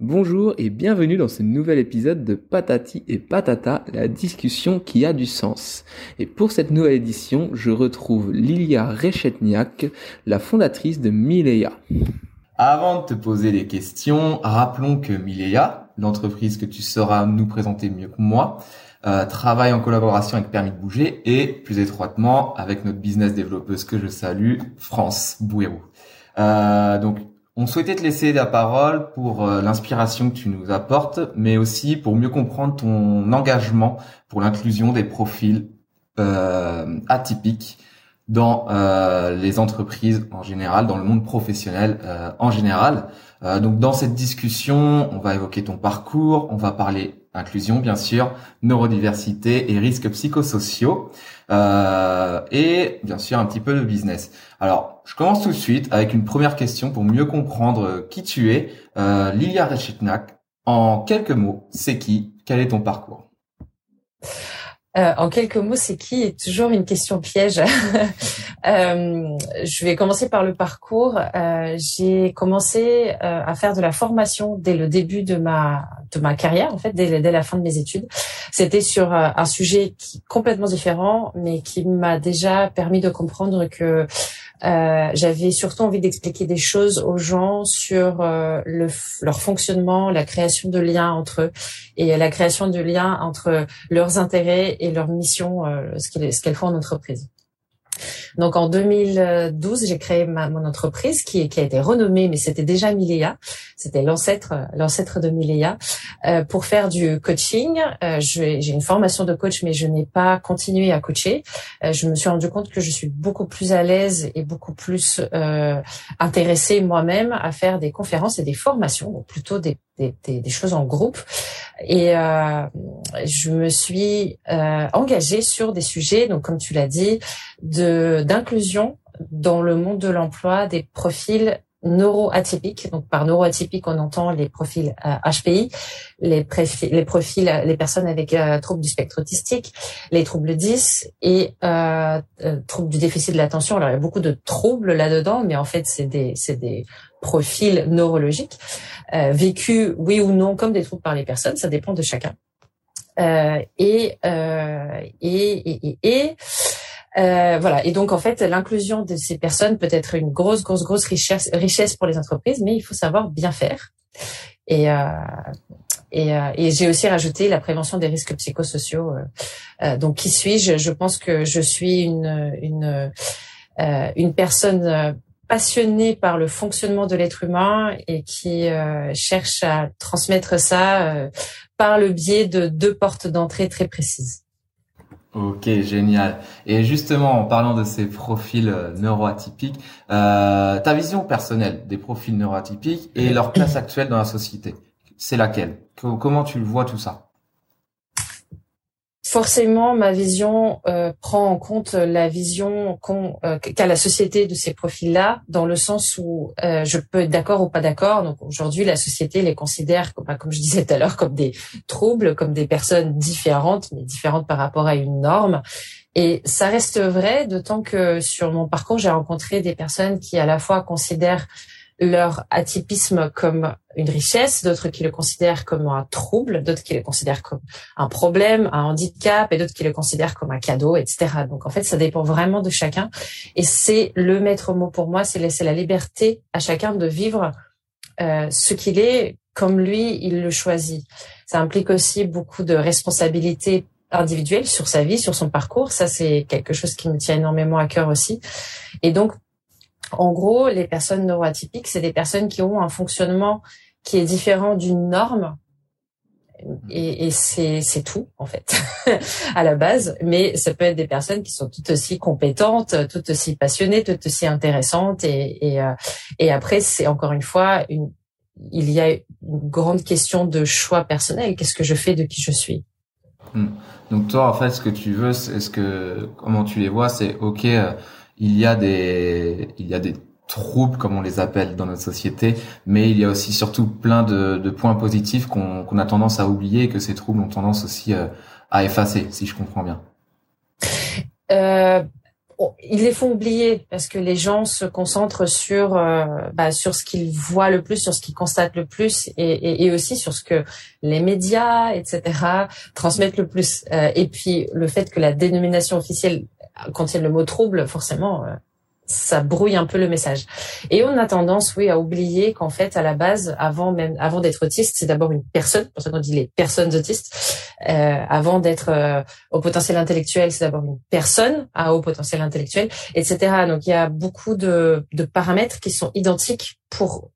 Bonjour et bienvenue dans ce nouvel épisode de Patati et Patata, la discussion qui a du sens. Et pour cette nouvelle édition, je retrouve Lilia Rechetniak, la fondatrice de Mileia. Avant de te poser les questions, rappelons que Mileia, l'entreprise que tu sauras nous présenter mieux que moi, euh, travaille en collaboration avec Permis de Bouger et plus étroitement avec notre business développeuse que je salue, France Bouérou. Euh, donc on souhaitait te laisser la parole pour euh, l'inspiration que tu nous apportes, mais aussi pour mieux comprendre ton engagement pour l'inclusion des profils euh, atypiques dans les entreprises en général, dans le monde professionnel en général. donc dans cette discussion, on va évoquer ton parcours, on va parler inclusion bien sûr, neurodiversité et risques psychosociaux, euh, et bien sûr un petit peu de business. Alors, je commence tout de suite avec une première question pour mieux comprendre qui tu es. Euh, Lilia Rechitnak, en quelques mots, c'est qui? Quel est ton parcours? Euh, en quelques mots, c'est qui est toujours une question piège. euh, je vais commencer par le parcours. Euh, j'ai commencé à faire de la formation dès le début de ma de ma carrière, en fait, dès, la fin de mes études. C'était sur un sujet complètement différent, mais qui m'a déjà permis de comprendre que euh, j'avais surtout envie d'expliquer des choses aux gens sur euh, le, leur fonctionnement, la création de liens entre eux et la création de liens entre leurs intérêts et leur mission, euh, ce qu'elles font en entreprise. Donc en 2012, j'ai créé ma, mon entreprise qui, qui, a été renommée, mais c'était déjà Milea. C'était l'ancêtre, l'ancêtre de Milea euh, pour faire du coaching. Euh, j'ai une formation de coach, mais je n'ai pas continué à coacher. Euh, je me suis rendu compte que je suis beaucoup plus à l'aise et beaucoup plus euh, intéressée moi-même à faire des conférences et des formations, donc plutôt des, des, des, des choses en groupe. Et euh, je me suis euh, engagée sur des sujets, donc comme tu l'as dit, de d'inclusion dans le monde de l'emploi des profils neuroatypiques. Donc par neuroatypique, on entend les profils HPI, euh, les, les profils, euh, les personnes avec euh, troubles du spectre autistique, les troubles 10 et euh, troubles du déficit de l'attention. Alors il y a beaucoup de troubles là-dedans, mais en fait c'est des c'est des profils neurologiques vécus oui ou non comme des troubles par les personnes. Ça dépend de chacun. et, et, et, et, et euh, voilà. Et donc en fait, l'inclusion de ces personnes peut être une grosse, grosse, grosse richesse, richesse pour les entreprises, mais il faut savoir bien faire. Et, euh, et, euh, et j'ai aussi rajouté la prévention des risques psychosociaux. Euh, euh, donc qui suis-je? Je pense que je suis une une une personne passionnée par le fonctionnement de l'être humain et qui cherche à transmettre ça par le biais de deux portes d'entrée très précises. Ok, génial. Et justement, en parlant de ces profils euh, neuroatypiques, euh, ta vision personnelle des profils neuroatypiques et leur place actuelle dans la société, c'est laquelle? Comment tu le vois tout ça? Forcément, ma vision euh, prend en compte la vision euh, qu'a la société de ces profils-là, dans le sens où euh, je peux être d'accord ou pas d'accord. Donc aujourd'hui, la société les considère, comme, comme je disais tout à l'heure, comme des troubles, comme des personnes différentes, mais différentes par rapport à une norme. Et ça reste vrai, d'autant que sur mon parcours, j'ai rencontré des personnes qui à la fois considèrent leur atypisme comme une richesse, d'autres qui le considèrent comme un trouble, d'autres qui le considèrent comme un problème, un handicap, et d'autres qui le considèrent comme un cadeau, etc. Donc en fait, ça dépend vraiment de chacun. Et c'est le maître mot pour moi, c'est laisser la liberté à chacun de vivre euh, ce qu'il est comme lui, il le choisit. Ça implique aussi beaucoup de responsabilités individuelles sur sa vie, sur son parcours. Ça, c'est quelque chose qui me tient énormément à cœur aussi. Et donc, en gros, les personnes neuroatypiques, c'est des personnes qui ont un fonctionnement qui est différent d'une norme. Et, et c'est, tout, en fait, à la base. Mais ça peut être des personnes qui sont tout aussi compétentes, tout aussi passionnées, tout aussi intéressantes. Et, et, euh, et après, c'est encore une fois, une, il y a une grande question de choix personnel. Qu'est-ce que je fais de qui je suis? Hmm. Donc toi, en fait, ce que tu veux, c'est ce que comment tu les vois, c'est ok. Euh, il y a des, il y a des troubles comme on les appelle dans notre société, mais il y a aussi surtout plein de, de points positifs qu'on qu'on a tendance à oublier et que ces troubles ont tendance aussi euh, à effacer, si je comprends bien. Euh, ils les font oublier parce que les gens se concentrent sur euh, bah, sur ce qu'ils voient le plus, sur ce qu'ils constatent le plus, et, et, et, aussi sur ce que les médias, etc., transmettent le plus. Euh, et puis le fait que la dénomination officielle contienne le mot trouble, forcément, euh, ça brouille un peu le message. Et on a tendance, oui, à oublier qu'en fait, à la base, avant même, avant d'être autiste, c'est d'abord une personne. Pour ça qu'on dit les personnes autistes. Euh, avant d'être euh, au potentiel intellectuel, c'est d'abord une personne à haut potentiel intellectuel, etc. Donc il y a beaucoup de, de paramètres qui sont identiques pour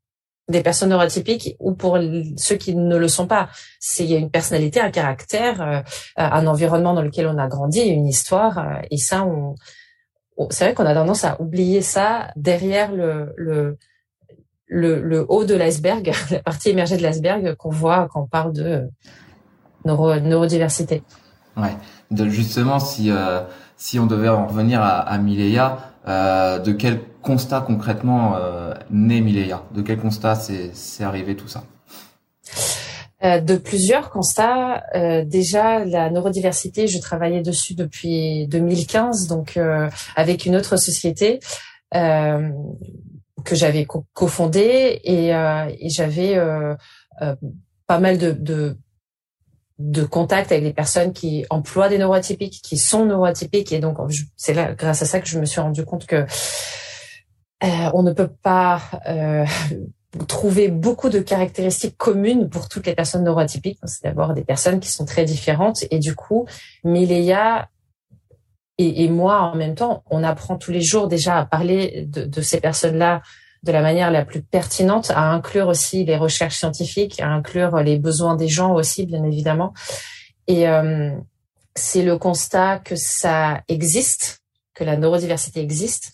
des personnes neurotypiques ou pour ceux qui ne le sont pas. C'est il y a une personnalité, un caractère, euh, un environnement dans lequel on a grandi, une histoire, et ça on c'est vrai qu'on a tendance à oublier ça derrière le, le, le, haut de l'iceberg, la partie émergée de l'iceberg qu'on voit quand on parle de neuro, neurodiversité. Ouais. De, justement, si euh, si on devait en revenir à, à Mileia, euh, de quel constat concrètement euh, naît Mileia? De quel constat c'est arrivé tout ça? De plusieurs constats. Déjà, la neurodiversité, je travaillais dessus depuis 2015, donc avec une autre société que j'avais cofondée et, et j'avais pas mal de, de, de contacts avec des personnes qui emploient des neurotypiques, qui sont neurotypiques, et donc c'est là, grâce à ça, que je me suis rendu compte que on ne peut pas trouver beaucoup de caractéristiques communes pour toutes les personnes neuroatypiques. C'est d'abord des personnes qui sont très différentes et du coup, Mileia et, et, moi en même temps, on apprend tous les jours déjà à parler de, de ces personnes-là de la manière la plus pertinente, à inclure aussi les recherches scientifiques, à inclure les besoins des gens aussi, bien évidemment. Et euh, c'est le constat que ça existe, que la neurodiversité existe,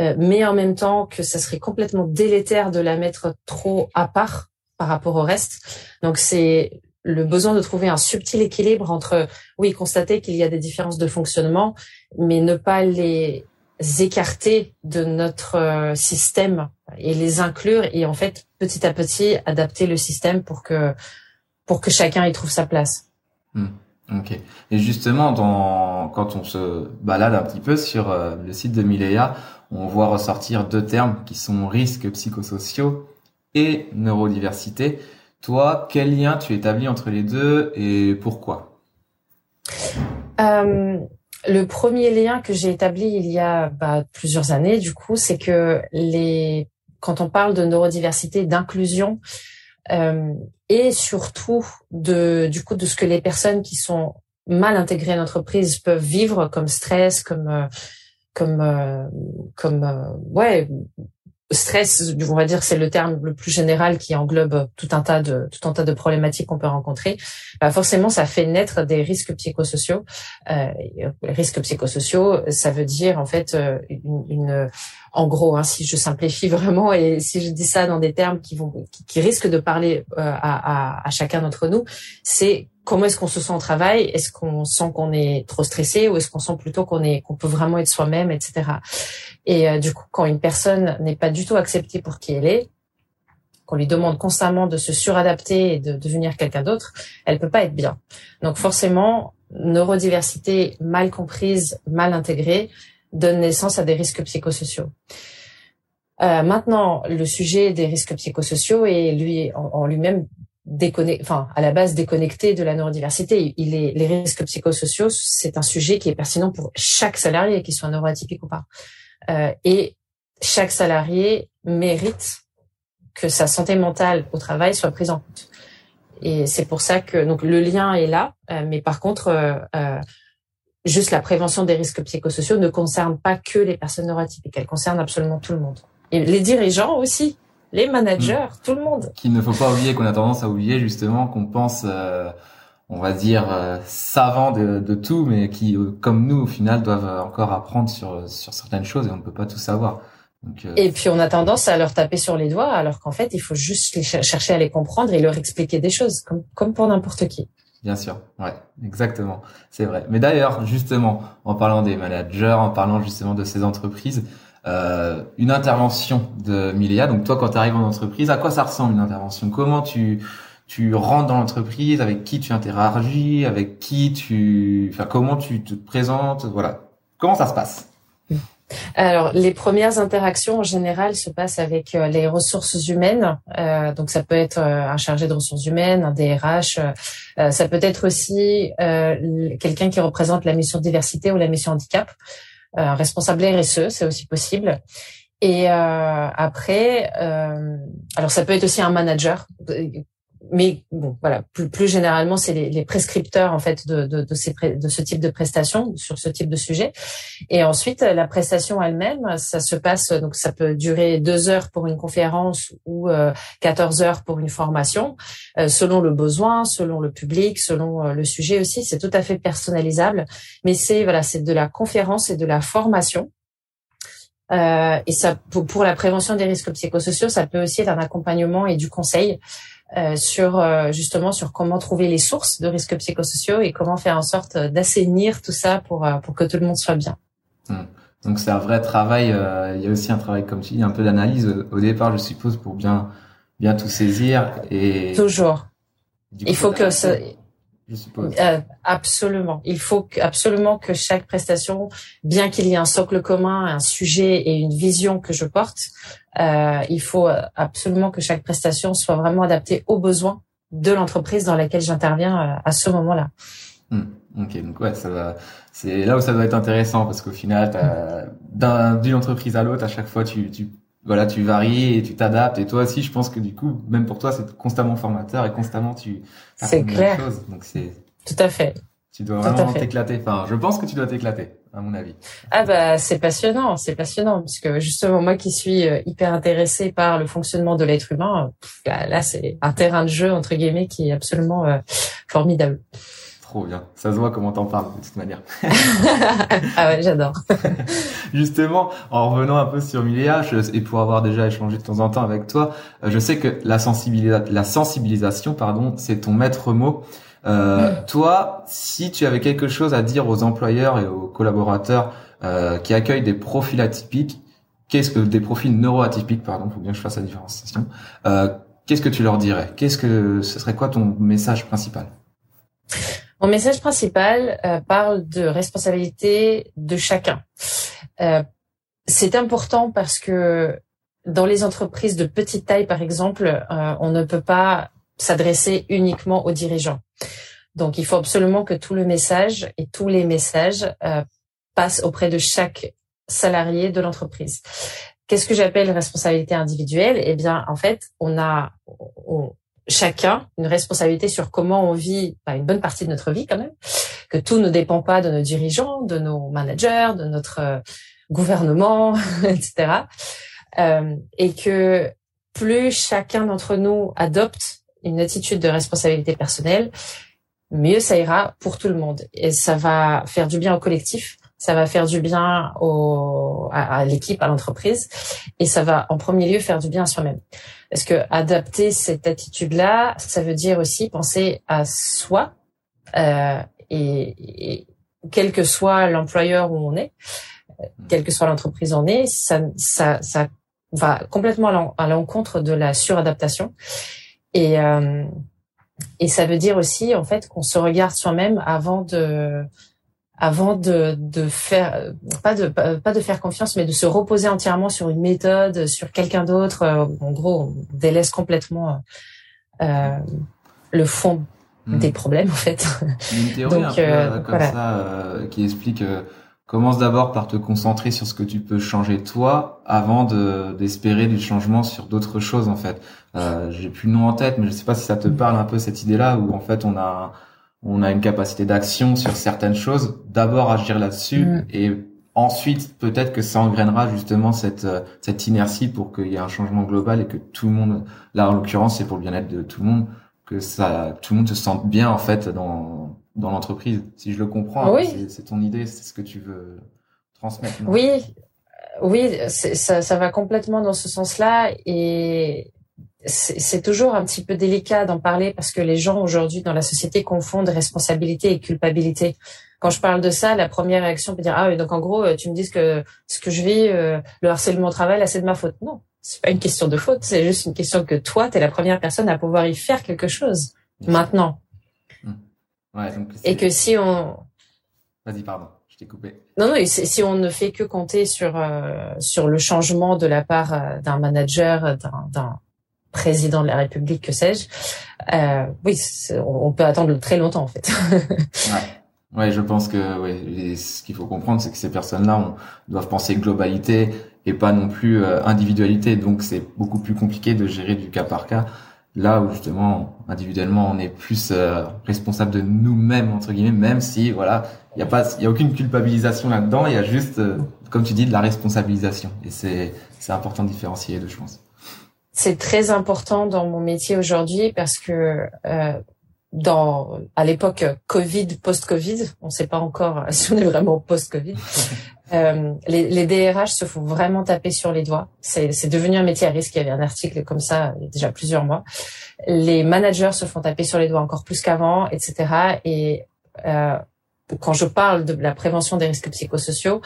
euh, mais en même temps que ça serait complètement délétère de la mettre trop à part par rapport au reste. Donc c'est le besoin de trouver un subtil équilibre entre, oui, constater qu'il y a des différences de fonctionnement, mais ne pas les écarter de notre euh, système et les inclure et en fait petit à petit adapter le système pour que pour que chacun y trouve sa place. Hmm. Ok. Et justement, dans, quand on se balade un petit peu sur euh, le site de Mileia, on voit ressortir deux termes qui sont risques psychosociaux et neurodiversité. Toi, quel lien tu établis entre les deux et pourquoi? Euh, Le premier lien que j'ai établi il y a bah, plusieurs années, du coup, c'est que les quand on parle de neurodiversité, d'inclusion, euh, et surtout de du coup de ce que les personnes qui sont mal intégrées à l'entreprise peuvent vivre comme stress, comme euh, comme euh, comme ouais stress, on va dire c'est le terme le plus général qui englobe tout un tas de tout un tas de problématiques qu'on peut rencontrer. Bah forcément, ça fait naître des risques psychosociaux. Euh, risques psychosociaux, ça veut dire en fait euh, une, en gros, hein, si je simplifie vraiment et si je dis ça dans des termes qui vont qui, risquent de parler euh, à chacun d'entre nous, c'est comment est-ce qu'on se sent au travail? Est-ce qu'on sent qu'on est trop stressé ou est-ce qu'on sent plutôt qu'on est qu'on peut vraiment être soi-même, etc. Et euh, du coup, quand une personne n'est pas du tout acceptée pour qui elle est, qu'on lui demande constamment de se suradapter et de devenir quelqu'un d'autre, elle peut pas être bien. Donc forcément, neurodiversité mal comprise, mal intégrée, donne naissance à des risques psychosociaux. Euh, maintenant, le sujet des risques psychosociaux est lui en lui-même déconnecté, enfin à la base déconnecté de la neurodiversité. Il est, les risques psychosociaux, c'est un sujet qui est pertinent pour chaque salarié, qu'il soit neuroatypique ou pas. Euh, et chaque salarié mérite que sa santé mentale au travail soit prise en compte. Et c'est pour ça que donc le lien est là, euh, mais par contre, euh, euh, juste la prévention des risques psychosociaux ne concerne pas que les personnes neuroatypiques, elle concerne absolument tout le monde. Et les dirigeants aussi les managers, mm. tout le monde. Qu'il ne faut pas oublier, qu'on a tendance à oublier justement, qu'on pense, euh, on va dire, euh, savant de, de, tout, mais qui, euh, comme nous, au final, doivent encore apprendre sur, sur certaines choses et on ne peut pas tout savoir. Donc, et puis on a tendance à leur taper sur les doigts, alors qu'en fait, il faut juste les chercher à les comprendre et leur expliquer des choses, comme, comme pour n'importe qui. Bien sûr, ouais, exactement, c'est vrai. Mais d'ailleurs, justement, en parlant des managers, en parlant justement de ces entreprises, euh, une intervention de Miléa. Donc toi, quand tu arrives en entreprise, à quoi ça ressemble une intervention? Comment tu tu rentres dans l'entreprise? Avec qui tu interagis? Avec qui tu, enfin comment tu te présentes? Voilà. Comment ça se passe? Alors, les premières interactions en général se passent avec euh, les ressources humaines. Euh, donc, ça peut être euh, un chargé de ressources humaines, un DRH. ça peut être aussi quelqu'un qui représente la mission diversité ou la mission handicap. Un responsable RSE, c'est aussi possible. Et après, alors ça peut être aussi un manager mais bon, voilà, plus, plus généralement, c'est les, les, prescripteurs en fait de, de, de, ces, de ce type de prestations sur ce type de sujet. Et ensuite, la prestation elle-même, ça se passe donc ça peut durer deux heures pour une conférence ou euh, 14 heures pour une formation, euh, selon le besoin, selon le public, selon euh, le sujet aussi. C'est tout à fait personnalisable, mais c'est voilà, c'est de la conférence et de la formation. Euh, et ça, pour, pour, la prévention des risques psychosociaux, ça peut aussi être un accompagnement et du conseil. Euh, sur euh, justement sur comment trouver les sources de risques psychosociaux et comment faire en sorte d'assainir tout ça pour euh, pour que tout le monde soit bien. Hum. Donc c'est un vrai travail. il y a aussi un travail comme tu dis, un peu d'analyse au départ, je suppose, pour bien bien tout saisir et toujours. Il faut que ça, euh, absolument. Il faut absolument que chaque prestation, bien qu'il y ait un socle commun, un sujet et une vision que je porte, euh, il faut absolument que chaque prestation soit vraiment adaptée aux besoins de l'entreprise dans laquelle j'interviens euh, à ce moment-là. Hmm. Ok, donc ouais, ça va. C'est là où ça doit être intéressant parce qu'au final, d'une entreprise à l'autre, à chaque fois, tu, tu voilà, tu varies et tu t'adaptes. Et toi aussi, je pense que du coup, même pour toi, c'est constamment formateur et constamment tu. C'est clair. Donc c'est. Tout à fait. Tu dois vraiment t'éclater. Enfin, je pense que tu dois t'éclater, à mon avis. Ah bah c'est passionnant, c'est passionnant parce que justement moi qui suis euh, hyper intéressée par le fonctionnement de l'être humain, là c'est un terrain de jeu entre guillemets qui est absolument euh, formidable. Trop bien. Ça se voit comment t'en parles de toute manière. ah ouais, j'adore. Justement, en revenant un peu sur Miléa, et pour avoir déjà échangé de temps en temps avec toi, euh, je sais que la, la sensibilisation, pardon, c'est ton maître mot. Euh, Toi, si tu avais quelque chose à dire aux employeurs et aux collaborateurs euh, qui accueillent des profils atypiques, qu'est-ce que des profils neuroatypiques, pardon, faut bien que je fasse la différenciation. Euh, qu'est-ce que tu leur dirais? Qu'est-ce que ce serait quoi ton message principal? Mon message principal euh, parle de responsabilité de chacun. Euh, c'est important parce que dans les entreprises de petite taille, par exemple, euh, on ne peut pas s'adresser uniquement aux dirigeants. Donc, il faut absolument que tout le message et tous les messages passent auprès de chaque salarié de l'entreprise. Qu'est-ce que j'appelle responsabilité individuelle? Eh bien, en fait, on a, chacun une responsabilité sur comment on vit bah, une bonne partie de notre vie quand même, que tout ne dépend pas de nos dirigeants, de nos managers, de notre euh, gouvernement, etc. Euh, et que plus chacun d'entre nous adopte une attitude de responsabilité personnelle, mieux ça ira pour tout le monde. Et ça va faire du bien au collectif, ça va faire du bien au, à, l'équipe, à l'entreprise, et ça va en premier lieu faire du bien à soi-même. Parce que adapter cette attitude-là, ça veut dire aussi penser à soi, euh, et, et, quel que soit l'employeur où on est, quelle que soit l'entreprise où on est, ça, ça, ça va complètement à l'encontre de la suradaptation. Et, euh, et ça veut dire aussi en fait qu'on se regarde soi-même avant de avant de, de faire pas de pas de faire confiance mais de se reposer entièrement sur une méthode sur quelqu'un d'autre euh, en gros on délaisse complètement euh, le fond hmm. des problèmes en fait. Une théorie Donc, un peu, euh, comme ça euh, qui explique commence d'abord par te concentrer sur ce que tu peux changer toi avant de d'espérer du changement sur d'autres choses en fait. J'ai plus le nom en tête mais je sais pas si ça te parle un peu cette idée là où en fait on a on a une capacité d'action sur certaines choses, d'abord agir là-dessus mm. et ensuite peut-être que ça engrainera justement cette euh, cette inertie pour qu'il y ait un changement global et que tout le monde là en l'occurrence c'est pour le bien-être de tout le monde que ça tout le monde se sente bien en fait dans dans l'entreprise si je le comprends oui. c'est ton idée c'est ce que tu veux transmettre oui oui ça ça va complètement dans ce sens-là et c'est toujours un petit peu délicat d'en parler parce que les gens aujourd'hui dans la société confondent responsabilité et culpabilité. Quand je parle de ça, la première réaction peut dire ah oui, donc en gros tu me dis que ce que je vis, euh, le harcèlement au travail, là c'est de ma faute. Non, c'est pas une question de faute, c'est juste une question que toi tu es la première personne à pouvoir y faire quelque chose maintenant. Mmh. Ouais, et que si on Vas-y, pardon. t'ai coupé. Non, non, si on ne fait que compter sur euh, sur le changement de la part euh, d'un manager, d'un président de la République, que sais-je, euh, oui, on peut attendre très longtemps en fait. ouais. ouais, je pense que ouais, ce qu'il faut comprendre, c'est que ces personnes-là doivent penser globalité et pas non plus individualité. Donc c'est beaucoup plus compliqué de gérer du cas par cas là où justement individuellement on est plus euh, responsable de nous-mêmes entre guillemets même si voilà il y a pas il y a aucune culpabilisation là-dedans il y a juste euh, comme tu dis de la responsabilisation et c'est c'est important de différencier les deux je pense c'est très important dans mon métier aujourd'hui parce que euh, dans à l'époque Covid post-Covid on ne sait pas encore si on est vraiment post-Covid Euh, les, les, DRH se font vraiment taper sur les doigts. C'est devenu un métier à risque. Il y avait un article comme ça il y a déjà plusieurs mois. Les managers se font taper sur les doigts encore plus qu'avant, etc. Et euh, quand je parle de la prévention des risques psychosociaux,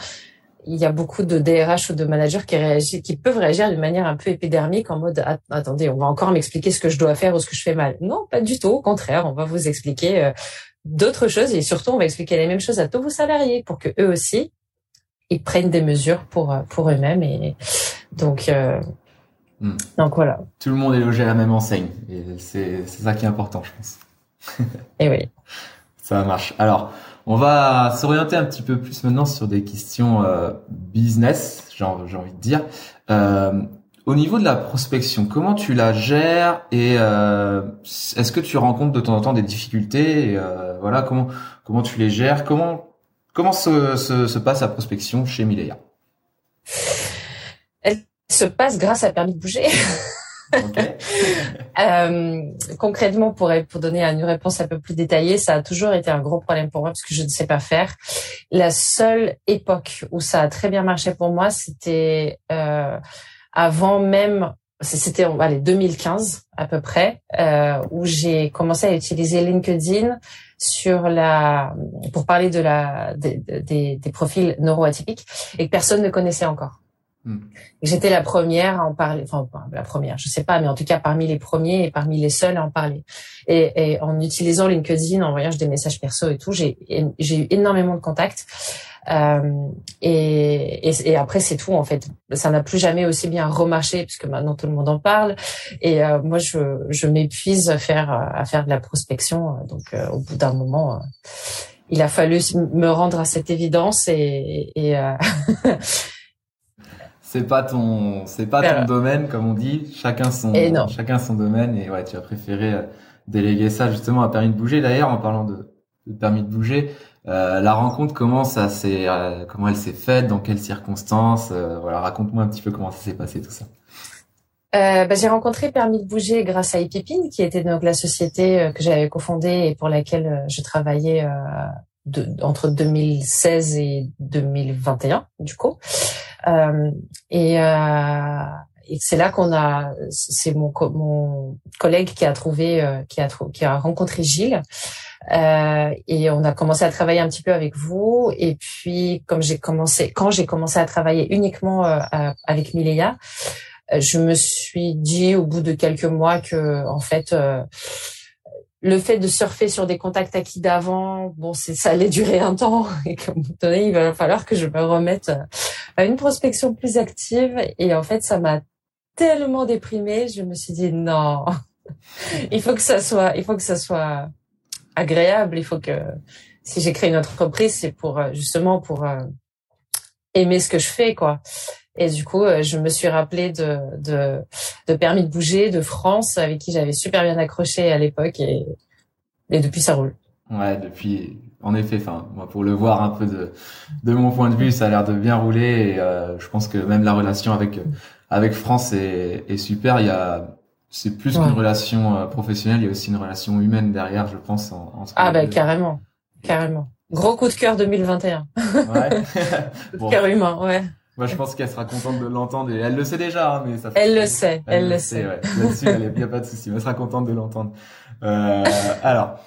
il y a beaucoup de DRH ou de managers qui réagissent, qui peuvent réagir d'une manière un peu épidermique en mode attendez, on va encore m'expliquer ce que je dois faire ou ce que je fais mal. Non, pas du tout. Au contraire, on va vous expliquer euh, d'autres choses et surtout on va expliquer les mêmes choses à tous vos salariés pour que eux aussi ils prennent des mesures pour euh, pour eux-mêmes et donc euh, hmm. donc voilà. Tout le monde est logé à la même enseigne et c'est c'est ça qui est important, je pense. et oui. Ça marche. Alors, on va s'orienter un petit peu plus maintenant sur des questions euh, business, j'ai envie de dire. Euh, au niveau de la prospection, comment tu la gères et euh, est-ce que tu rencontres de temps en temps des difficultés et, euh, Voilà, comment comment tu les gères? Comment Comment se, passe la prospection chez Mileia Elle se passe grâce à Permis de bouger. euh, concrètement, pour, pour donner une réponse un peu plus détaillée, ça a toujours été un gros problème pour moi parce que je ne sais pas faire. La seule époque où ça a très bien marché pour moi, c'était euh, avant même, c'était allez 2015 à peu près, euh, où j'ai commencé à utiliser LinkedIn sur la pour parler de la des, des profils neuroatypiques et que personne ne connaissait encore. Hmm. J'étais la première à en parler, enfin la première, je sais pas, mais en tout cas parmi les premiers et parmi les seuls à en parler. Et, et en utilisant LinkedIn, en voyant des messages perso et tout, j'ai eu énormément de contacts. Euh, et, et, après c'est tout en fait. Ça n'a plus jamais aussi bien remarché puisque maintenant tout le monde en parle. Et euh, moi je, je m'épuise à faire à faire de la prospection. Donc euh, au bout d'un moment, il a fallu me rendre à cette évidence et, et c'est pas ton c'est pas ton domaine comme on dit. Chacun son chacun son domaine et ouais tu as préféré déléguer ça justement à permis de bouger. D'ailleurs en parlant de, de permis de bouger. Euh, la rencontre, comment ça s'est, euh, comment elle s'est faite, dans quelles circonstances, euh, voilà, raconte-moi un petit peu comment ça s'est passé tout ça. Bah, j'ai rencontré Permis de bouger grâce à Epipine, qui était donc la société que j'avais cofondée et pour laquelle je travaillais entre 2016 et 2021, du coup. Et, et c'est là qu'on a, c'est mon, mon collègue qui a trouvé, qui a, qui a rencontré Gilles. Euh, et on a commencé à travailler un petit peu avec vous. Et puis, comme j'ai commencé, quand j'ai commencé à travailler uniquement euh, avec Mileia, euh, je me suis dit au bout de quelques mois que, en fait, le fait de surfer sur des contacts acquis d'avant, bon, c'est ça allait durer un temps et qu'à un moment donné, il va falloir que je me remette à une prospection plus active. Et en fait, ça m'a tellement déprimée, je me suis dit non, il faut que ça soit, il faut que ça soit agréable. Il faut que si j'ai créé une entreprise, c'est pour euh, justement pour euh, aimer ce que je fais, quoi. Et du coup, euh, je me suis rappelé de, de, de permis de bouger de France, avec qui j'avais super bien accroché à l'époque, et, et depuis ça roule. Ouais, depuis, en effet, enfin, moi pour le voir un peu de, de mon point de vue, ça a l'air de bien rouler. Et je pense que même la relation avec avec France est, est super. Il y a c'est plus qu'une relation euh, professionnelle, il y a aussi une relation humaine derrière, je pense. entre ah bah carrément, carrément. Gros coup de cœur 2021. Ouais. coup de cœur humain, ouais. Moi, je pense qu'elle sera contente de l'entendre et elle le sait déjà, hein, mais ça. Elle le sait, elle, le sait. Ouais. Là-dessus, il n'y a pas de souci. Elle sera contente de l'entendre. Euh, alors,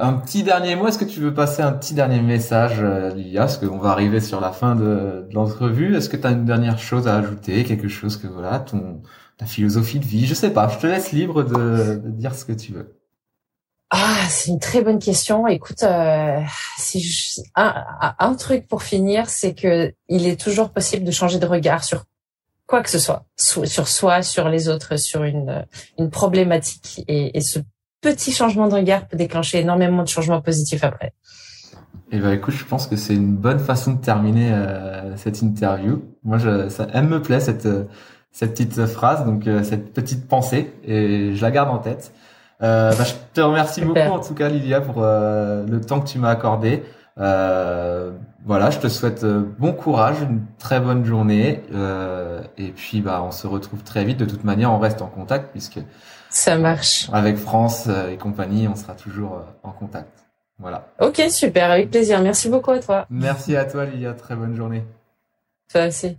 un petit dernier mot. Est-ce que tu veux passer un petit dernier message, euh, Lilia, parce qu'on va arriver sur la fin de, de l'entrevue. Est-ce que tu as une dernière chose à ajouter, quelque chose que voilà, ton ta philosophie de vie, je sais pas, je te laisse libre de, de dire ce que tu veux. Ah, c'est une très bonne question. Écoute, euh, si un, truc pour finir, c'est que il est toujours possible de changer de regard sur quoi que ce soit, sur soi, sur les autres, sur une, problématique. Et, ce petit changement de regard peut déclencher énormément de changements positifs après. Et eh ben écoute, je pense que c'est une bonne façon de terminer euh, cette interview. Moi, je, ça, elle me plaît cette cette petite phrase, donc euh, cette petite pensée, et je la garde en tête. Euh, bah, je te remercie beaucoup en tout cas Lilia pour euh, le temps que tu m'as accordé. Euh, voilà, je te souhaite euh, bon courage, une très bonne journée et puis bah on se retrouve très vite. De toute manière, on reste en contact puisque ça marche. Avec France et compagnie, on sera toujours en contact. Voilà. Ok, super, avec plaisir. Merci beaucoup à toi. Merci à toi Lilia, très bonne journée. Toi aussi.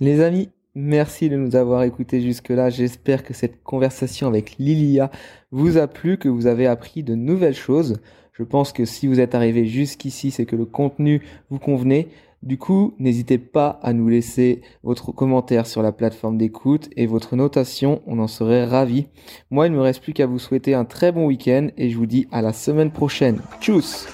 Les amis, Merci de nous avoir écoutés jusque-là. J'espère que cette conversation avec Lilia vous a plu, que vous avez appris de nouvelles choses. Je pense que si vous êtes arrivé jusqu'ici, c'est que le contenu vous convenait. Du coup, n'hésitez pas à nous laisser votre commentaire sur la plateforme d'écoute et votre notation, on en serait ravis. Moi, il ne me reste plus qu'à vous souhaiter un très bon week-end et je vous dis à la semaine prochaine. Tchuss